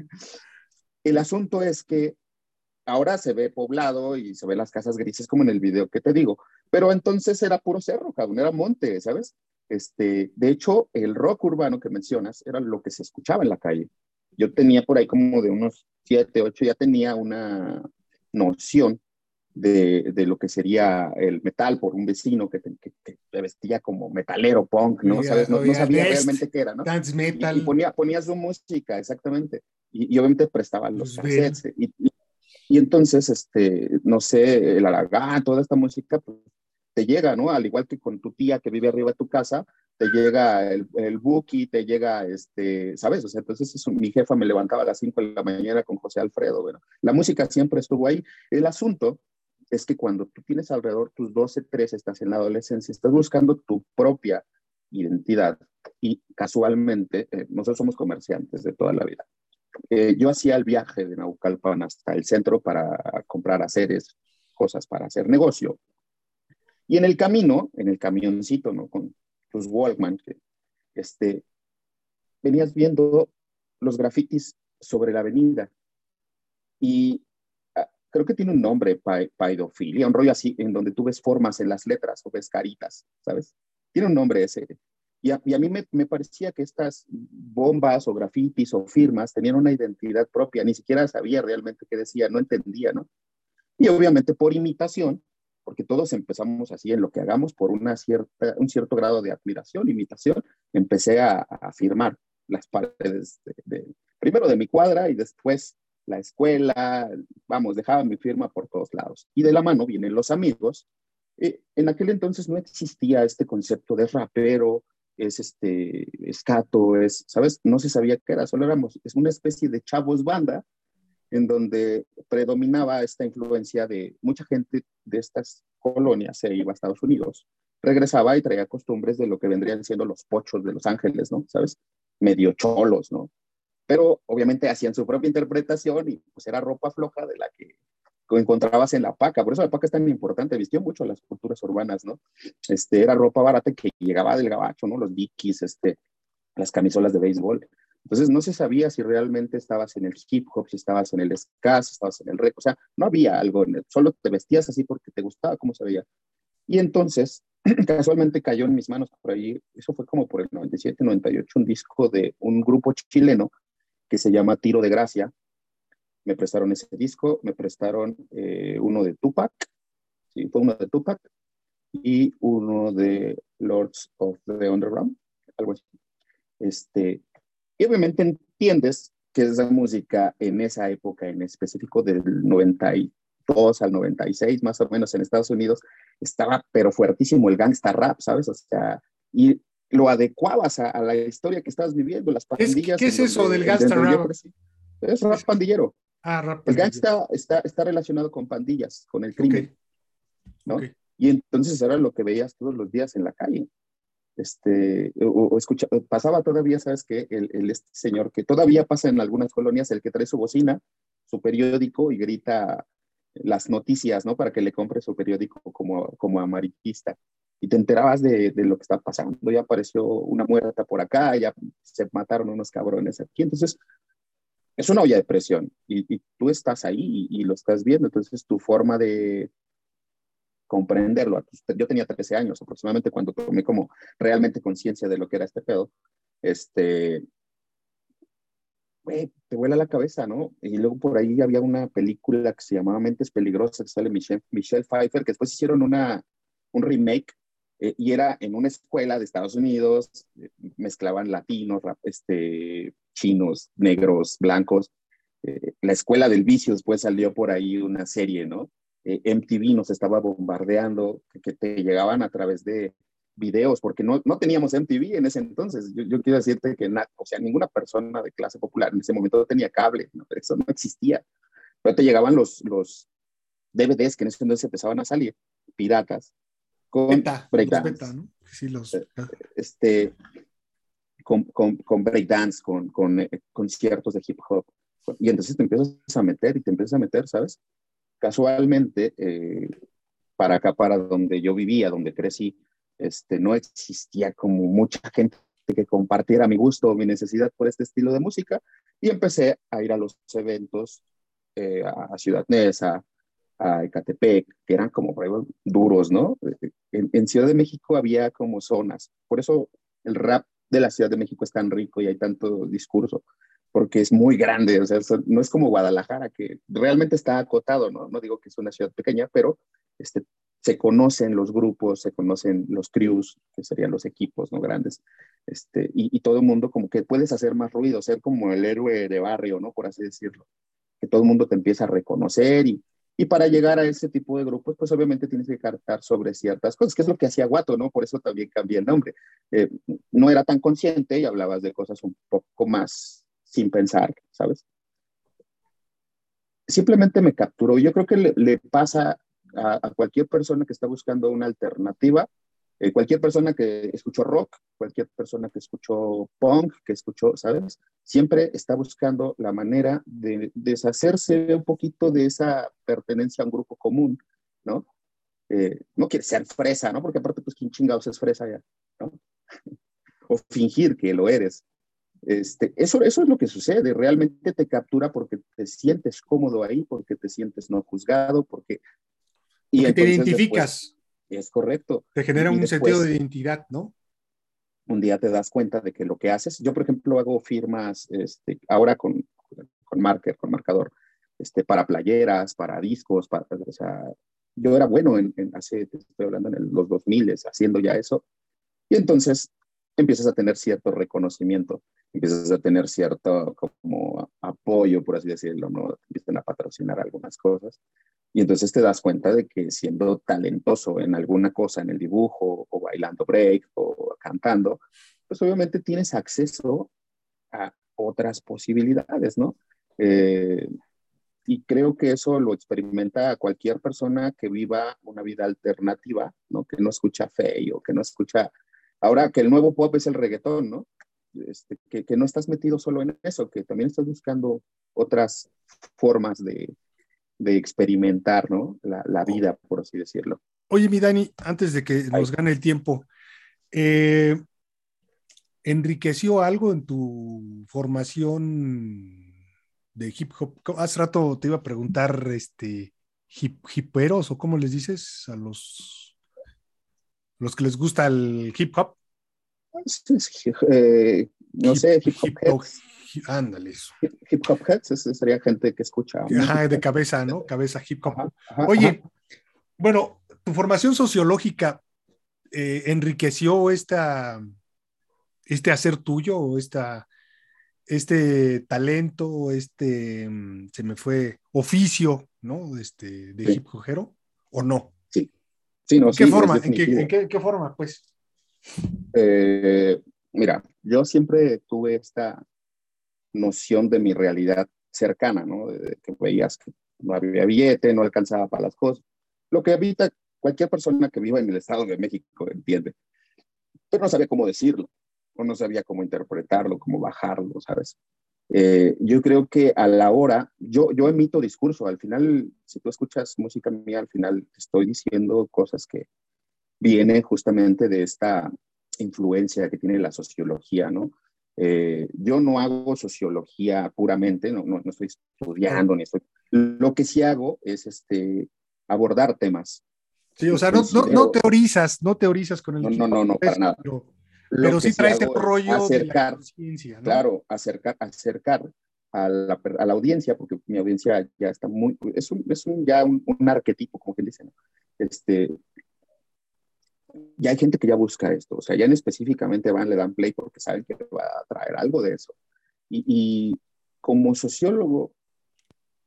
el asunto es que ahora se ve poblado y se ve las casas grises como en el video que te digo, pero entonces era puro cerro, cabrón, era monte, ¿sabes? Este, de hecho, el rock urbano que mencionas era lo que se escuchaba en la calle. Yo tenía por ahí como de unos siete, ocho, ya tenía una noción de, de, lo que sería el metal por un vecino que, que, vestía como metalero punk, ¿no? ¿Sabes? No, sabía realmente qué era, ¿no? Dance metal. Y, ponía, ponía su música, exactamente. Y, obviamente prestaba los pues cassettes. Y, y, entonces, este, no sé, el Aragán, toda esta música, pues, te llega, ¿no? Al igual que con tu tía que vive arriba de tu casa, te llega el, el Buki, te llega, este, ¿sabes? O sea, entonces eso, mi jefa me levantaba a las 5 de la mañana con José Alfredo, bueno, la música siempre estuvo ahí. El asunto es que cuando tú tienes alrededor tus 12, 13, estás en la adolescencia, estás buscando tu propia identidad y casualmente eh, nosotros somos comerciantes de toda la vida. Eh, yo hacía el viaje de Naucalpan hasta el centro para comprar aceres, cosas para hacer negocio. Y en el camino, en el camioncito, ¿no? Con tus Walkman, que, este, venías viendo los grafitis sobre la avenida. Y creo que tiene un nombre, paidofilia, un rollo así, en donde tú ves formas en las letras o ves caritas, ¿sabes? Tiene un nombre ese. Y a, mí me, me, parecía que estas bombas o grafitis o firmas tenían una identidad propia, ni siquiera sabía realmente qué decía, no entendía, ¿no? Y obviamente por imitación, porque todos empezamos así en lo que hagamos por una cierta, un cierto grado de admiración, imitación, empecé a, a firmar las paredes, de, primero de mi cuadra y después la escuela, vamos, dejaba mi firma por todos lados. Y de la mano vienen los amigos. Eh, en aquel entonces no existía este concepto de rapero, es este, escato, es, ¿sabes? No se sabía qué era, solo éramos, es una especie de chavos banda en donde predominaba esta influencia de mucha gente de estas colonias, se iba a Estados Unidos, regresaba y traía costumbres de lo que vendrían siendo los pochos de Los Ángeles, ¿no? ¿Sabes? Medio cholos, ¿no? Pero obviamente hacían su propia interpretación y pues era ropa floja de la que encontrabas en la paca, por eso la paca es tan importante, vistió mucho las culturas urbanas, ¿no? Este, era ropa barata que llegaba del gabacho, ¿no? Los dikis, este, las camisolas de béisbol. Entonces no se sabía si realmente estabas en el hip hop, si estabas en el ska, si estabas en el rec, o sea, no había algo, solo te vestías así porque te gustaba cómo se veía. Y entonces, casualmente cayó en mis manos por ahí, eso fue como por el 97, 98, un disco de un grupo chileno que se llama Tiro de Gracia. Me prestaron ese disco, me prestaron eh, uno de Tupac, sí, fue uno de Tupac, y uno de Lords of the Underground, algo así. Este, y obviamente entiendes que esa música en esa época en específico del 92 al 96 más o menos en Estados Unidos estaba pero fuertísimo el gangsta rap, ¿sabes? O sea, y lo adecuabas a, la historia que estabas viviendo, las pandillas. ¿Qué es eso del gangsta rap? Es rap pandillero. Ah, rap El gangsta está, está relacionado con pandillas, con el crimen. ¿no? Y entonces era lo que veías todos los días en la calle este, o, escucha, pasaba todavía, ¿sabes qué? El, este señor que todavía pasa en algunas colonias, el que trae su bocina, su periódico y grita las noticias, ¿no? Para que le compre su periódico como, como amarillista. Y te enterabas de, de lo que está pasando. Ya apareció una muerta por acá, ya se mataron unos cabrones aquí. Entonces, es una olla de presión y, tú estás ahí y, lo estás viendo. Entonces, tu forma de, comprenderlo. Yo tenía 13 años aproximadamente cuando tomé como realmente conciencia de lo que era este pedo. Este, te vuela la cabeza, ¿no? Y luego por ahí había una película que se llamaba Mentes Peligrosas, que sale Michelle, Michelle Pfeiffer, que después hicieron una, un remake eh, y era en una escuela de Estados Unidos, eh, mezclaban latinos, este, chinos, negros, blancos. Eh, la escuela del vicio después salió por ahí una serie, ¿no? MTV nos estaba bombardeando, que, te llegaban a través de videos, porque no, no teníamos MTV en ese entonces. Yo, quiero decirte que o sea, ninguna persona de clase popular en ese momento tenía cable, eso no existía. Pero te llegaban los, los DVDs que en ese entonces empezaban a salir, piratas, con breakdance. ¿no? Sí, los... Eh, este, con, con, con breakdance, con, con eh, conciertos de hip hop. Y entonces te empiezas a meter y te empiezas a meter, ¿sabes? casualmente, eh, para acá, para donde yo vivía, donde crecí, este, no existía como mucha gente que compartiera mi gusto o mi necesidad por este estilo de música y empecé a ir a los eventos eh, a Ciudad Neza, a Ecatepec, que eran como duros, ¿no? En, en, Ciudad de México había como zonas, por eso el rap de la Ciudad de México es tan rico y hay tanto discurso, porque es muy grande, o sea, no es como Guadalajara, que realmente está acotado, ¿no? No digo que es una ciudad pequeña, pero este, se conocen los grupos, se conocen los crews, que serían los equipos, ¿no? Grandes, este, y, todo el mundo como que puedes hacer más ruido, ser como el héroe de barrio, ¿no? Por así decirlo, que todo el mundo te empieza a reconocer y, y para llegar a ese tipo de grupos, pues obviamente tienes que cartar sobre ciertas cosas, que es lo que hacía Guato, ¿no? Por eso también cambié el nombre. Eh, no era tan consciente y hablabas de cosas un poco más sin pensar, ¿sabes? Simplemente me capturó. Yo creo que le, pasa a, cualquier persona que está buscando una alternativa, eh, cualquier persona que escuchó rock, cualquier persona que escuchó punk, que escuchó, ¿sabes? Siempre está buscando la manera de deshacerse un poquito de esa pertenencia a un grupo común, ¿no? Eh, no quiere ser fresa, ¿no? Porque aparte, pues, ¿quién chingados es fresa ya? ¿no? o fingir que lo eres. Este, eso, eso es lo que sucede, realmente te captura porque te sientes cómodo ahí, porque te sientes no juzgado, porque... Y te identificas. Es correcto. Te genera un sentido de identidad, ¿no? un día te das cuenta de que lo que haces, yo por ejemplo hago firmas este, ahora con, con marker, con marcador, este, para playeras, para discos, para, o sea, yo era bueno en, hace, estoy hablando en los 2000, haciendo ya eso, y entonces empiezas a tener cierto reconocimiento, empiezas a tener cierto como apoyo, por así decirlo, ¿no? Empiezan a patrocinar algunas cosas. Y entonces te das cuenta de que siendo talentoso en alguna cosa, en el dibujo, o bailando break, o cantando, pues obviamente tienes acceso a otras posibilidades, ¿no? Eh, y creo que eso lo experimenta cualquier persona que viva una vida alternativa, ¿no? Que no escucha fe o que no escucha... Ahora que el nuevo pop es el reggaetón, ¿no? Este, que, que, no estás metido solo en eso, que también estás buscando otras formas de, de experimentar, ¿no? La, la, vida, por así decirlo. Oye, mi Dani, antes de que nos gane el tiempo, eh, ¿enriqueció algo en tu formación de hip hop. Hace rato te iba a preguntar, este, hip, hiperos o cómo les dices a los, los que les gusta el hip hop. Eh, no sé, hip hop. ándale eso. Hip, hop heads sería gente que escucha. Ajá, de cabeza, ¿no? Cabeza hip hop. Oye, bueno, tu formación sociológica eh, enriqueció esta, este hacer tuyo o esta este talento, este, mm, se me fue, oficio, ¿no? Este, de hip hopero, ¿o no? Sí. sí no, ¿En, qué forma? ¿En, qué, forma, pues? Eh, mira, yo siempre tuve esta noción de mi realidad cercana, ¿no? De que veías que no había billete, no alcanzaba para las cosas. Lo que habita cualquier persona que viva en el Estado de México entiende. Pero no sabía cómo decirlo o no sabía cómo interpretarlo, cómo bajarlo, ¿sabes? Eh, yo creo que a la hora, yo, yo emito discurso, al final, si tú escuchas música mía, al final estoy diciendo cosas que vienen justamente de esta influencia que tiene la sociología, ¿no? Eh, yo no hago sociología puramente, no, no, no, estoy estudiando, ni estoy... Lo que sí hago es este, abordar temas. Sí, o sea, no, no, no, teorizas, no teorizas con el... No, no, no, no, para nada. Pero sí trae este rollo acercar, de la Claro, acercar, acercar a la, a la, audiencia, porque mi audiencia ya está muy, es, un, es un, ya un, un, arquetipo, como quien dice, ¿no? Este, ya hay gente que ya busca esto, o sea, ya en específicamente van, le dan play porque saben que va a traer algo de eso. Y, como sociólogo,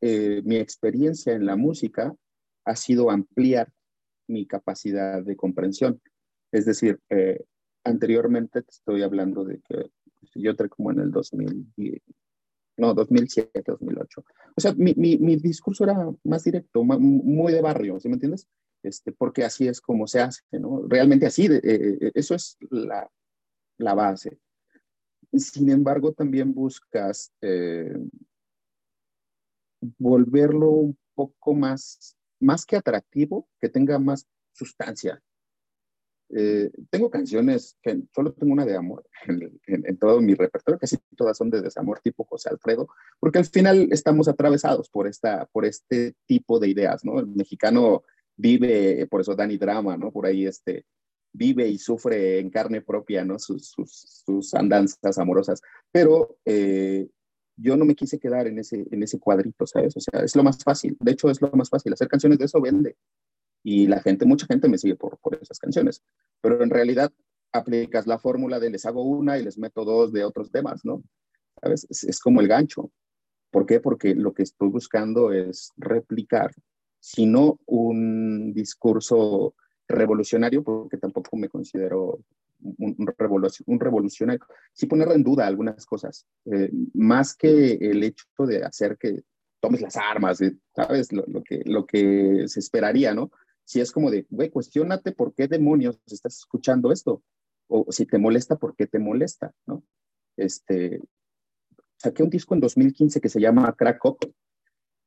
eh, mi experiencia en la música ha sido ampliar mi capacidad de comprensión. Es decir, eh, anteriormente te estoy hablando de que yo entré como en el 2000, no, 2007, 2008. O sea, mi, mi, mi discurso era más directo, muy de barrio, ¿sí me entiendes? Este, porque así es como se hace, ¿no? Realmente así, eh, eh, eso es la, la, base. Sin embargo, también buscas eh, volverlo un poco más, más que atractivo, que tenga más sustancia, eh, tengo canciones que solo tengo una de amor en, todo mi repertorio, casi todas son de desamor tipo José Alfredo, porque al final estamos atravesados por, esta, por este tipo de ideas, ¿no? El mexicano vive, por eso Dani Drama, ¿no? Por ahí este, vive y sufre en carne propia, ¿no? Sus, sus, andanzas amorosas, pero eh, yo no me quise quedar en ese, en ese cuadrito, ¿sabes? O sea, es lo más fácil, de hecho es lo más fácil, hacer canciones de eso vende, y la gente, mucha gente me sigue por, por esas canciones, pero en realidad aplicas la fórmula de les hago una y les meto dos de otros temas, ¿no? ¿Sabes? Es, como el gancho. ¿Por qué? Porque lo que estoy buscando es replicar, si no un discurso revolucionario, porque tampoco me considero un, un revolucionario, sí poner en duda algunas cosas, eh, más que el hecho de hacer que tomes las armas, ¿sabes? Lo, lo, que, lo que se esperaría, ¿no? si es como de, güey, cuestionate por qué demonios estás escuchando esto, o si te molesta, por qué te molesta, ¿no? Este, saqué un disco en 2015 que se llama Crack Up,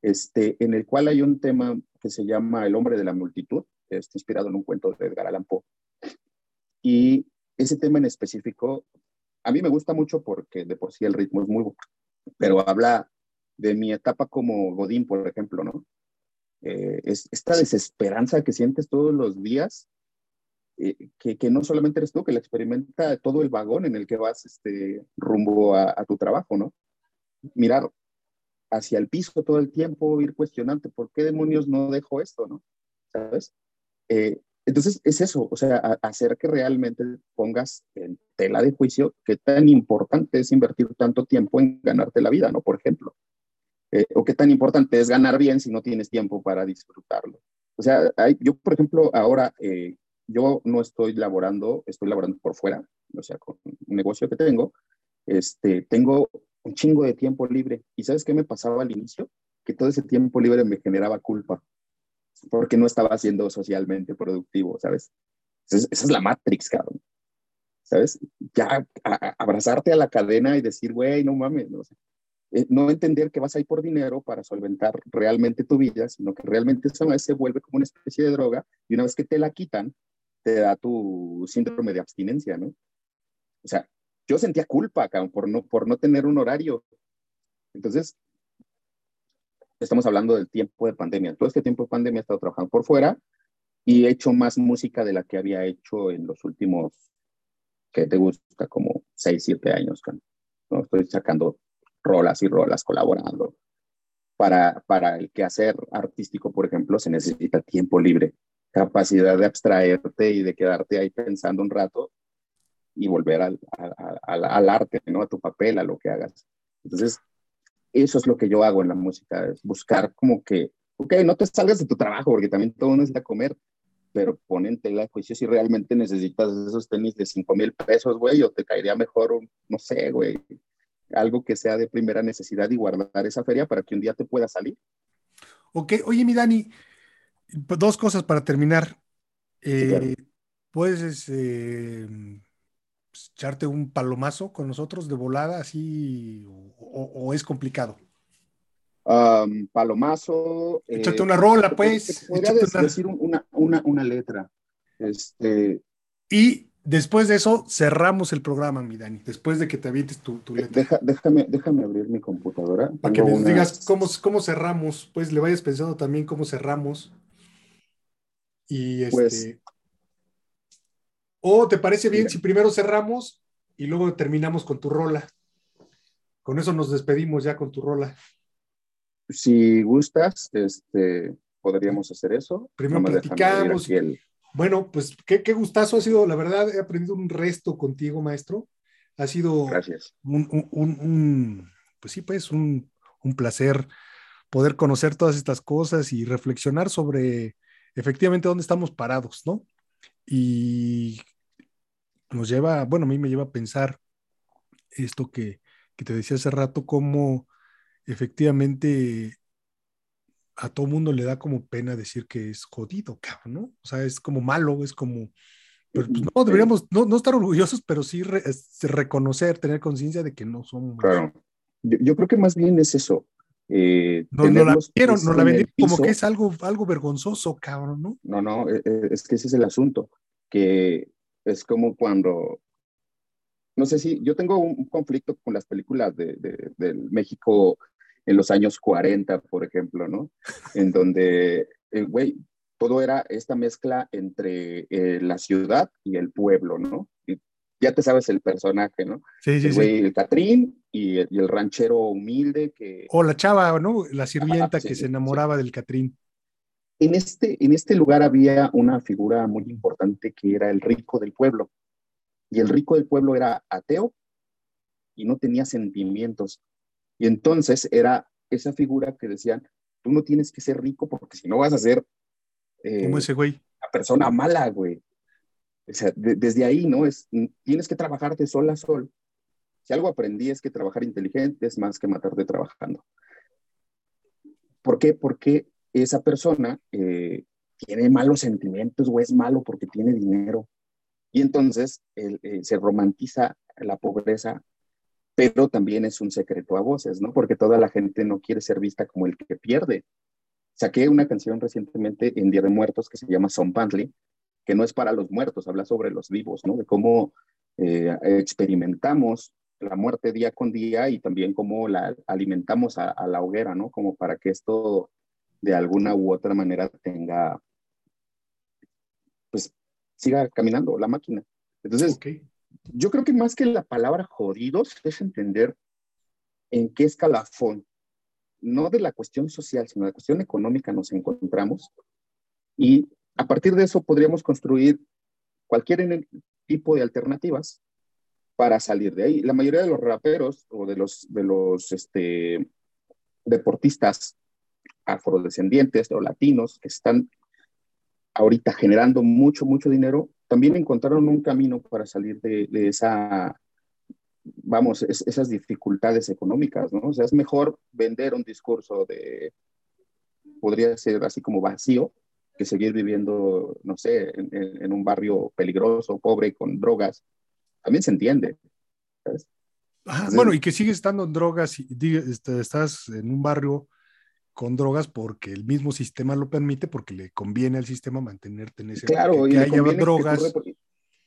este, en el cual hay un tema que se llama El hombre de la multitud, está inspirado en un cuento de Edgar Allan Poe. Y ese tema en específico, a mí me gusta mucho porque de por sí el ritmo es muy bueno, pero habla de mi etapa como Godín, por ejemplo, ¿no? Eh, es esta desesperanza que sientes todos los días eh, que, que, no solamente eres tú, que la experimenta todo el vagón en el que vas este, rumbo a, a, tu trabajo, ¿no? Mirar hacia el piso todo el tiempo, ir cuestionante, ¿por qué demonios no dejo esto, no? ¿Sabes? Eh, entonces es eso, o sea, hacer que realmente pongas en tela de juicio qué tan importante es invertir tanto tiempo en ganarte la vida, ¿no? Por ejemplo. Eh, o qué tan importante es ganar bien si no tienes tiempo para disfrutarlo. O sea, yo, por ejemplo, ahora eh, yo no estoy laborando, estoy laborando por fuera, o sea, con un negocio que tengo, este, tengo un chingo de tiempo libre. ¿Y sabes qué me pasaba al inicio? Que todo ese tiempo libre me generaba culpa, porque no estaba siendo socialmente productivo, ¿sabes? Esa es, la Matrix, cabrón. ¿Sabes? Ya abrazarte a la cadena y decir, güey, no mames, no, eh, no entender que vas a ir por dinero para solventar realmente tu vida, sino que realmente eso se vuelve como una especie de droga y una vez que te la quitan, te da tu síndrome de abstinencia, ¿no? O sea, yo sentía culpa, por no, por no tener un horario. Entonces, estamos hablando del tiempo de pandemia. Todo este tiempo de pandemia he estado trabajando por fuera y he hecho más música de la que había hecho en los últimos, que te gusta, como 6, 7 años. ¿no? Estoy sacando rolas y rolas, colaborando. Para, para el quehacer artístico, por ejemplo, se necesita tiempo libre, capacidad de abstraerte y de quedarte ahí pensando un rato y volver al, al, al, arte, ¿no? A tu papel, a lo que hagas. Entonces, eso es lo que yo hago en la música, es buscar como que, ok, no te salgas de tu trabajo, porque también todo necesita comer, pero ponen tela de juicio si realmente necesitas esos tenis de 5 mil pesos, güey, o te caería mejor, no sé, güey, algo que sea de primera necesidad y guardar esa feria para que un día te pueda salir. Ok, oye, mi Dani, dos cosas para terminar. Eh, Puedes eh, pues, echarte un palomazo con nosotros de volada así o, es complicado? palomazo. Échate una rola, pues. Podría decir una, una, una, letra. Este... Y después de eso cerramos el programa, mi Dani, después de que te avientes tu, tu letra. déjame, déjame abrir mi computadora. Para que me digas cómo, cómo cerramos, pues le vayas pensando también cómo cerramos. Y pues, este, ¿O te parece bien si primero cerramos y luego terminamos con tu rola? Con eso nos despedimos ya con tu rola. Si gustas, este, podríamos hacer eso. Primero platicamos. Bueno, pues qué, gustazo ha sido, la verdad, he aprendido un resto contigo, maestro. Ha sido Gracias. Un, pues sí, pues un, un placer poder conocer todas estas cosas y reflexionar sobre efectivamente dónde estamos parados, ¿no? y nos lleva, bueno, a mí me lleva a pensar esto que, te decía hace rato, cómo efectivamente a todo mundo le da como pena decir que es jodido, cabrón, ¿no? O sea, es como malo, es como, pues, no, deberíamos no, estar orgullosos, pero sí reconocer, tener conciencia de que no somos. Claro. Yo, creo que más bien es eso. Eh, no, no la vendieron, no la vendieron como que es algo, algo vergonzoso, cabrón, ¿no? No, no, e, e, es que ese es el asunto, que es como cuando, no sé si, yo tengo un conflicto con las películas de, del México en los años 40, por ejemplo, ¿no? En donde, eh, güey, todo era esta mezcla entre eh, la ciudad y el pueblo, ¿no? ya te sabes el personaje, ¿no? Sí, sí, el sí. El Catrín y el, ranchero humilde que... O la chava, ¿no? La sirvienta que se enamoraba del Catrín. En este, en este lugar había una figura muy importante que era el rico del pueblo. Y el rico del pueblo era ateo y no tenía sentimientos. Y entonces era esa figura que decían, tú no tienes que ser rico porque si no vas a ser... Eh, Como ese güey. La persona mala, güey. O sea, desde ahí, ¿no? Es, tienes que trabajarte sol a sol. Si algo aprendí es que trabajar inteligente es más que matarte trabajando. ¿Por qué? Porque esa persona eh, tiene malos sentimientos o es malo porque tiene dinero. Y entonces eh, se romantiza la pobreza, pero también es un secreto a voces, ¿no? Porque toda la gente no quiere ser vista como el que pierde. Saqué una canción recientemente en Día de Muertos que se llama Son Pantley, que no es para los muertos, habla sobre los vivos, ¿no? De cómo eh, experimentamos la muerte día con día y también cómo la alimentamos a, la hoguera, ¿no? Como para que esto de alguna u otra manera tenga, pues, siga caminando la máquina. Entonces, yo creo que más que la palabra jodidos es entender en qué escalafón, no de la cuestión social, sino de la cuestión económica nos encontramos. Y a partir de eso podríamos construir cualquier tipo de alternativas para salir de ahí. La mayoría de los raperos o de los, de los este, deportistas afrodescendientes o latinos que están ahorita generando mucho, mucho dinero, también encontraron un camino para salir de, esa, vamos, esas dificultades económicas, ¿no? O sea, es mejor vender un discurso de, podría ser así como vacío, que seguir viviendo, no sé, en, un barrio peligroso, pobre, con drogas. También se entiende. bueno, y que sigues estando en drogas y este, estás en un barrio con drogas porque el mismo sistema lo permite, porque le conviene al sistema mantenerte en ese claro, que, y haya drogas.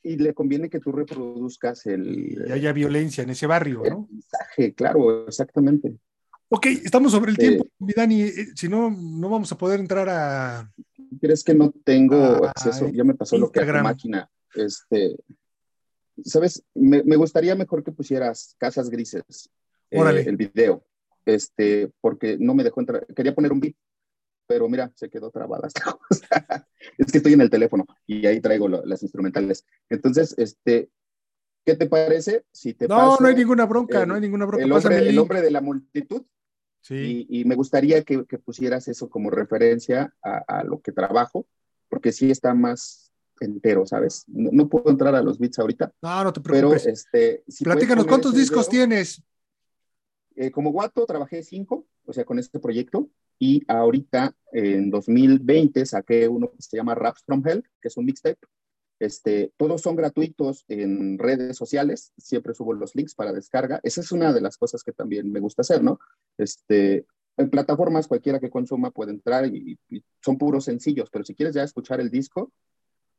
y le conviene que tú reproduzcas el... Y haya violencia en ese barrio, ¿no? mensaje, claro, exactamente. Ok, estamos sobre el tiempo, mi Dani. Eh, si no, no vamos a poder entrar a. ¿Crees que no tengo acceso? Ya me pasó lo que a la máquina. Este, ¿Sabes? Me, gustaría mejor que pusieras casas grises. Eh, el video este, porque no me dejó entrar. Quería poner un beat, pero mira, se quedó trabada esta cosa. es que estoy en el teléfono y ahí traigo las instrumentales. Entonces, este, ¿qué te parece si te No, no hay ninguna bronca, no hay ninguna bronca. El hombre, el hombre de la multitud. Sí. Y, me gustaría que, pusieras eso como referencia a, lo que trabajo, porque sí está más entero, ¿sabes? No, puedo entrar a los beats ahorita. No, no te preocupes. Pero, este, Platícanos, ¿cuántos discos tienes? Eh, como Guato trabajé cinco, o sea, con este proyecto, y ahorita en 2020 saqué uno que se llama Raps from Hell, que es un mixtape. Este, todos son gratuitos en redes sociales, siempre subo los links para descarga. Esa es una de las cosas que también me gusta hacer, ¿no? Este, en plataformas cualquiera que consuma puede entrar y, son puros sencillos, pero si quieres ya escuchar el disco,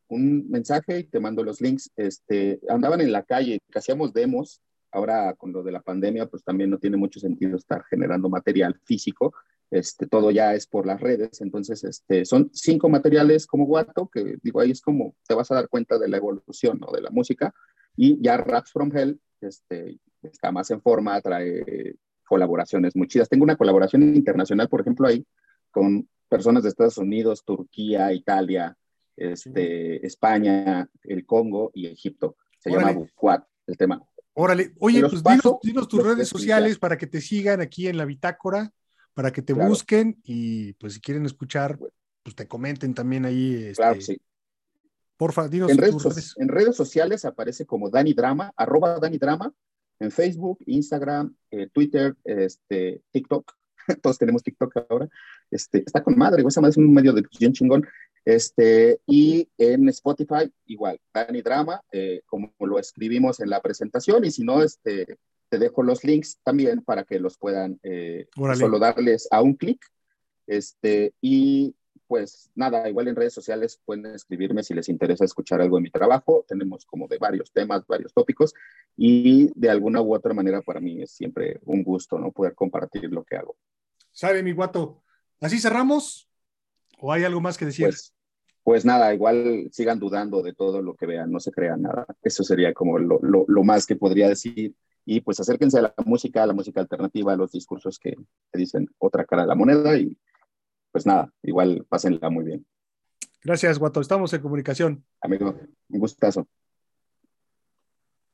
un mensaje y te mando los links. Este, andaban en la calle, que hacíamos demos ahora con lo de la pandemia, pues también no tiene mucho sentido estar generando material físico, este, todo ya es por las redes, entonces este, son cinco materiales como Guato, que digo, ahí es como te vas a dar cuenta de la evolución ¿no? de la música, y ya Raps from Hell este, está más en forma, trae colaboraciones muy chidas. Tengo una colaboración internacional, por ejemplo, ahí con personas de Estados Unidos, Turquía, Italia, este, España, el Congo y Egipto. Se llama Buquat, el tema. Órale, oye, pues dinos, tus redes sociales para que te sigan aquí en la bitácora, para que te busquen y pues si quieren escuchar, pues te comenten también ahí. Este, claro, sí. Porfa, dinos en redes, En redes sociales aparece como Dani Drama, arroba Dani Drama, en Facebook, Instagram, eh, Twitter, este, TikTok. Todos tenemos TikTok ahora. Este, está con madre, esa madre es un medio de difusión chingón. Este, y en Spotify, igual, Dani Drama, eh, como lo escribimos en la presentación, y si no, este, te dejo los links también para que los puedan eh, solo darles a un clic. Este, y pues nada, igual en redes sociales pueden escribirme si les interesa escuchar algo de mi trabajo. Tenemos como de varios temas, varios tópicos, y de alguna u otra manera para mí es siempre un gusto, ¿no? Poder compartir lo que hago. Sabe, mi guato. Así cerramos. ¿O hay algo más que decir? Pues, pues, nada, igual sigan dudando de todo lo que vean, no se crean nada. Eso sería como lo, lo, más que podría decir. Y pues acérquense a la música, a la música alternativa, a los discursos que, que dicen otra cara de la moneda y pues nada, igual pásenla muy bien. Gracias, Guato. Estamos en comunicación. Amigo, un gustazo.